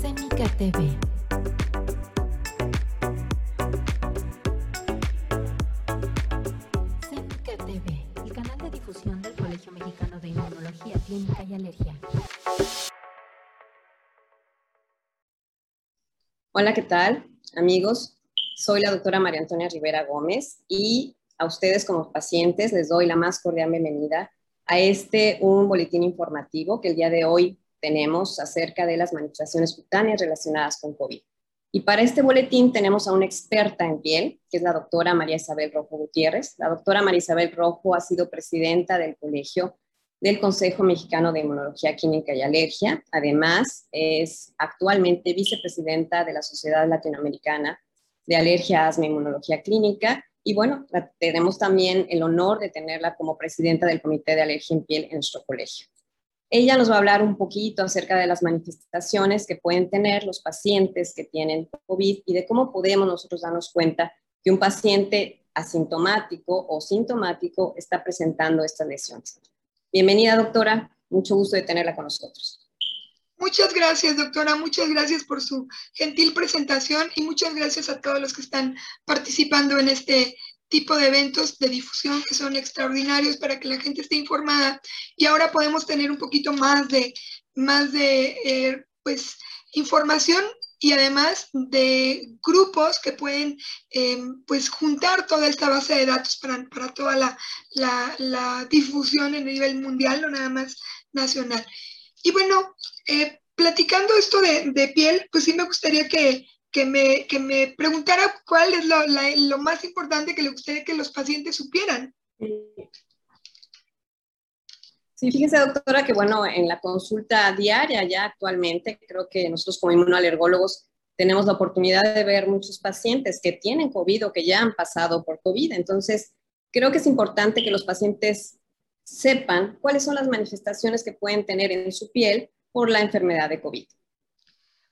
Semika TV. Semika TV, el canal de difusión del Colegio Mexicano de Inmunología Clínica y Alergia. Hola, ¿qué tal, amigos? Soy la doctora María Antonia Rivera Gómez y a ustedes como pacientes les doy la más cordial bienvenida a este un boletín informativo que el día de hoy tenemos acerca de las manifestaciones cutáneas relacionadas con COVID. Y para este boletín tenemos a una experta en piel, que es la doctora María Isabel Rojo Gutiérrez. La doctora María Isabel Rojo ha sido presidenta del Colegio del Consejo Mexicano de Inmunología Química y Alergia. Además, es actualmente vicepresidenta de la Sociedad Latinoamericana de Alergia, Asma e Inmunología Clínica. Y bueno, tenemos también el honor de tenerla como presidenta del Comité de Alergia en Piel en nuestro colegio. Ella nos va a hablar un poquito acerca de las manifestaciones que pueden tener los pacientes que tienen COVID y de cómo podemos nosotros darnos cuenta que un paciente asintomático o sintomático está presentando estas lesiones. Bienvenida, doctora. Mucho gusto de tenerla con nosotros. Muchas gracias, doctora. Muchas gracias por su gentil presentación y muchas gracias a todos los que están participando en este tipo de eventos de difusión que son extraordinarios para que la gente esté informada y ahora podemos tener un poquito más de, más de eh, pues, información y además de grupos que pueden eh, pues juntar toda esta base de datos para, para toda la, la, la, difusión en nivel mundial, no nada más nacional. Y bueno, eh, platicando esto de, de, piel, pues sí me gustaría que, que me, que me preguntara cuál es lo, lo, más importante que le gustaría que los pacientes supieran. Sí, fíjese, doctora, que bueno, en la consulta diaria ya actualmente, creo que nosotros como inmunoalergólogos tenemos la oportunidad de ver muchos pacientes que tienen COVID o que ya han pasado por COVID. Entonces, creo que es importante que los pacientes sepan cuáles son las manifestaciones que pueden tener en su piel por la enfermedad de COVID.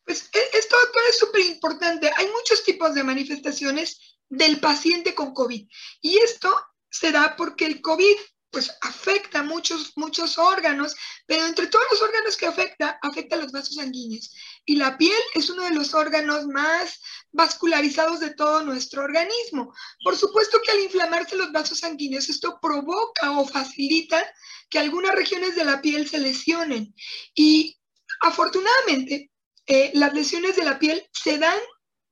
Pues esto, es súper importante. Hay muchos tipos de manifestaciones del paciente con COVID y esto se da porque el COVID pues afecta muchos, muchos órganos, pero entre todos los órganos que afecta, afecta los vasos sanguíneos. Y la piel es uno de los órganos más vascularizados de todo nuestro organismo. Por supuesto que al inflamarse los vasos sanguíneos, esto provoca o facilita que algunas regiones de la piel se lesionen. Y afortunadamente, eh, las lesiones de la piel se dan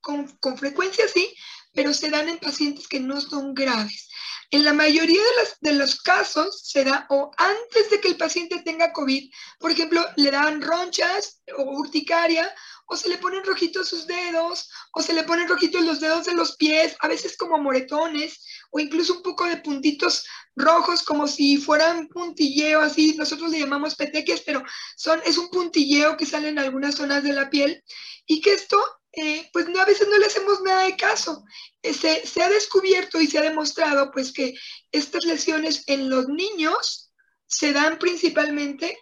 con, con, frecuencia, sí, pero se dan en pacientes que no son graves. En la mayoría de, las, de los casos se da o antes de que el paciente tenga COVID, por ejemplo, le dan ronchas o urticaria, o se le ponen rojitos sus dedos, o se le ponen rojitos los dedos de los pies, a veces como moretones, o incluso un poco de puntitos rojos como si fueran puntilleo, así nosotros le llamamos petequias, pero son, es un puntilleo que sale en algunas zonas de la piel y que esto, eh, pues no, a veces no le hacemos nada de caso. Eh, se, se, ha descubierto y se ha demostrado pues que estas lesiones en los niños se dan principalmente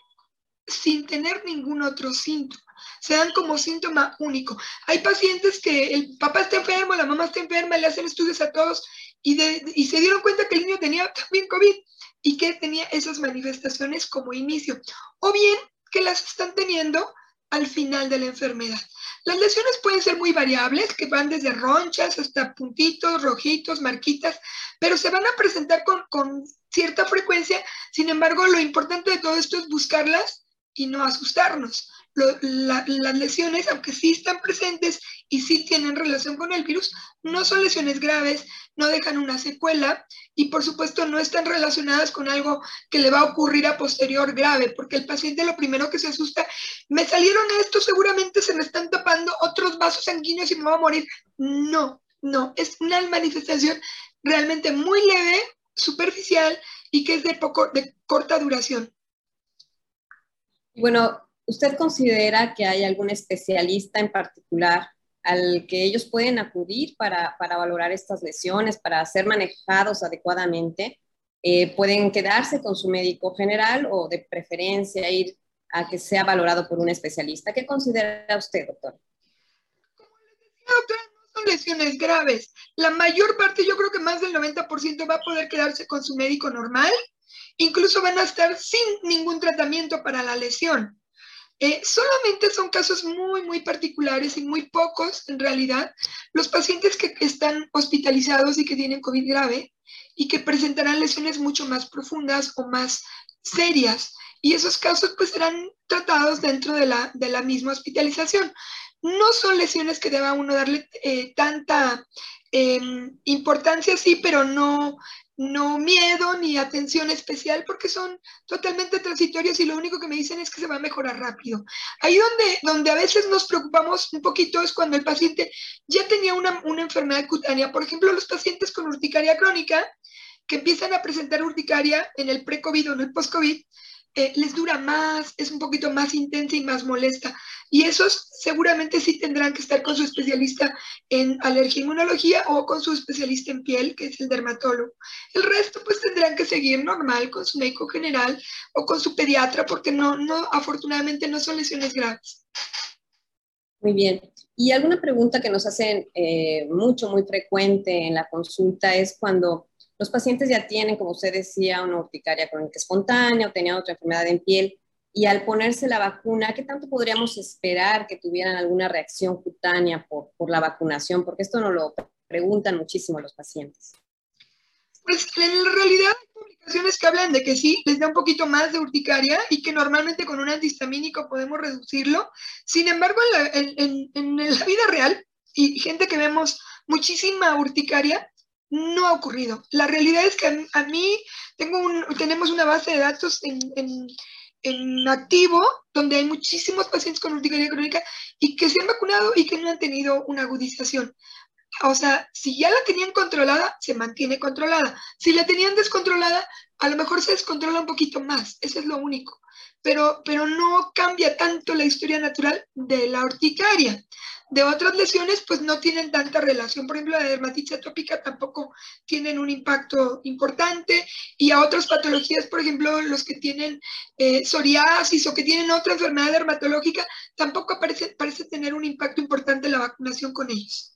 sin tener ningún otro síntoma se dan como síntoma único. Hay pacientes que el papá está enfermo, la mamá está enferma, le hacen estudios a todos y, se dieron cuenta que el niño tenía también COVID y que tenía esas manifestaciones como inicio, o bien que las están teniendo al final de la enfermedad. Las lesiones pueden ser muy variables, que van desde ronchas hasta puntitos, rojitos, marquitas, pero se van a presentar con, con cierta frecuencia. Sin embargo, lo importante de todo esto es buscarlas y no asustarnos las lesiones, aunque sí están presentes y sí tienen relación con el virus, no son lesiones graves, no dejan una secuela y por supuesto no están relacionadas con algo que le va a ocurrir a posterior grave, porque el paciente lo primero que se asusta, me salieron esto, seguramente se me están tapando otros vasos sanguíneos y me voy a morir. No, no, es una manifestación realmente muy leve, superficial y que es de poco, de corta duración. Bueno, ¿Usted considera que hay algún especialista en particular al que ellos pueden acudir para, valorar estas lesiones, para ser manejados adecuadamente? Eh, ¿Pueden quedarse con su médico general o de preferencia ir a que sea valorado por un especialista? ¿Qué considera usted, doctor? Como les decía, no son lesiones graves. La mayor parte, yo creo que más del 90% va a poder quedarse con su médico normal. Incluso van a estar sin ningún tratamiento para la lesión. Eh, solamente son casos muy, muy particulares y muy pocos en realidad los pacientes que están hospitalizados y que tienen COVID grave y que presentarán lesiones mucho más profundas o más serias. Y esos casos pues serán tratados dentro de la, de la misma hospitalización. No son lesiones que deba uno darle eh, tanta em, importancia, sí, pero no no miedo ni atención especial porque son totalmente transitorios y lo único que me dicen es que se va a mejorar rápido. Ahí donde, donde a veces nos preocupamos un poquito es cuando el paciente ya tenía una, una enfermedad cutánea. Por ejemplo, los pacientes con urticaria crónica que empiezan a presentar urticaria en el pre-COVID o en el post-COVID, eh, les dura más, es un poquito más intensa y más molesta. Y esos seguramente sí tendrán que estar con su especialista en alergia inmunología o con su especialista en piel, que es el dermatólogo. El resto pues tendrán que seguir normal con su médico general o con su pediatra porque no, no, afortunadamente no son lesiones graves. Muy bien. Y alguna pregunta que nos hacen eh, mucho, muy frecuente en la consulta es cuando los pacientes ya tienen, como usted decía, una urticaria crónica espontánea o tenían otra enfermedad en piel y al ponerse la vacuna, ¿qué tanto podríamos esperar que tuvieran alguna reacción cutánea por, por la vacunación? Porque esto nos lo preguntan muchísimo los pacientes. Pues en realidad hay publicaciones que hablan de que sí, les da un poquito más de urticaria y que normalmente con un antihistamínico podemos reducirlo. Sin embargo, en en, en la vida real y gente que vemos muchísima urticaria, no ha ocurrido. La realidad es que a, mí tengo tenemos una base de datos en, en, activo donde hay muchísimos pacientes con urticaria crónica y que se han vacunado y que no han tenido una agudización. O sea, si ya la tenían controlada, se mantiene controlada. Si la tenían descontrolada, a lo mejor se descontrola un poquito más. Eso es lo único. Pero, pero no cambia tanto la historia natural de la urticaria de otras lesiones, pues no tienen tanta relación. Por ejemplo, la dermatitis atópica tampoco tienen un impacto importante y a otras patologías, por ejemplo, los que tienen eh, psoriasis o que tienen otra enfermedad dermatológica, tampoco parece, parece tener un impacto importante la vacunación con ellos.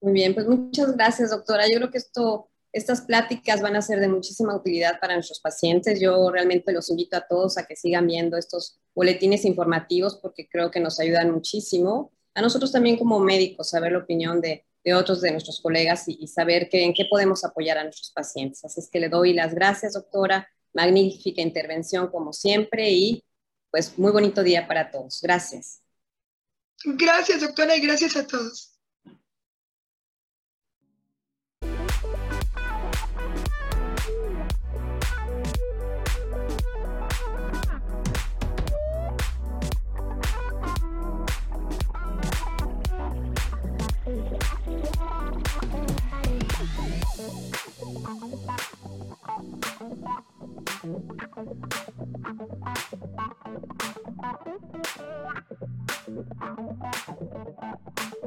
Muy bien, pues muchas gracias, doctora. Yo creo que esto estas pláticas van a ser de muchísima utilidad para nuestros pacientes. Yo realmente los invito a todos a que sigan viendo estos boletines informativos porque creo que nos ayudan muchísimo a nosotros también como médicos saber la opinión de, otros de nuestros colegas y, saber que, en qué podemos apoyar a nuestros pacientes. Así es que le doy las gracias, doctora. Magnífica intervención como siempre y pues muy bonito día para todos. Gracias. Gracias, doctora, y gracias a todos. Thank you.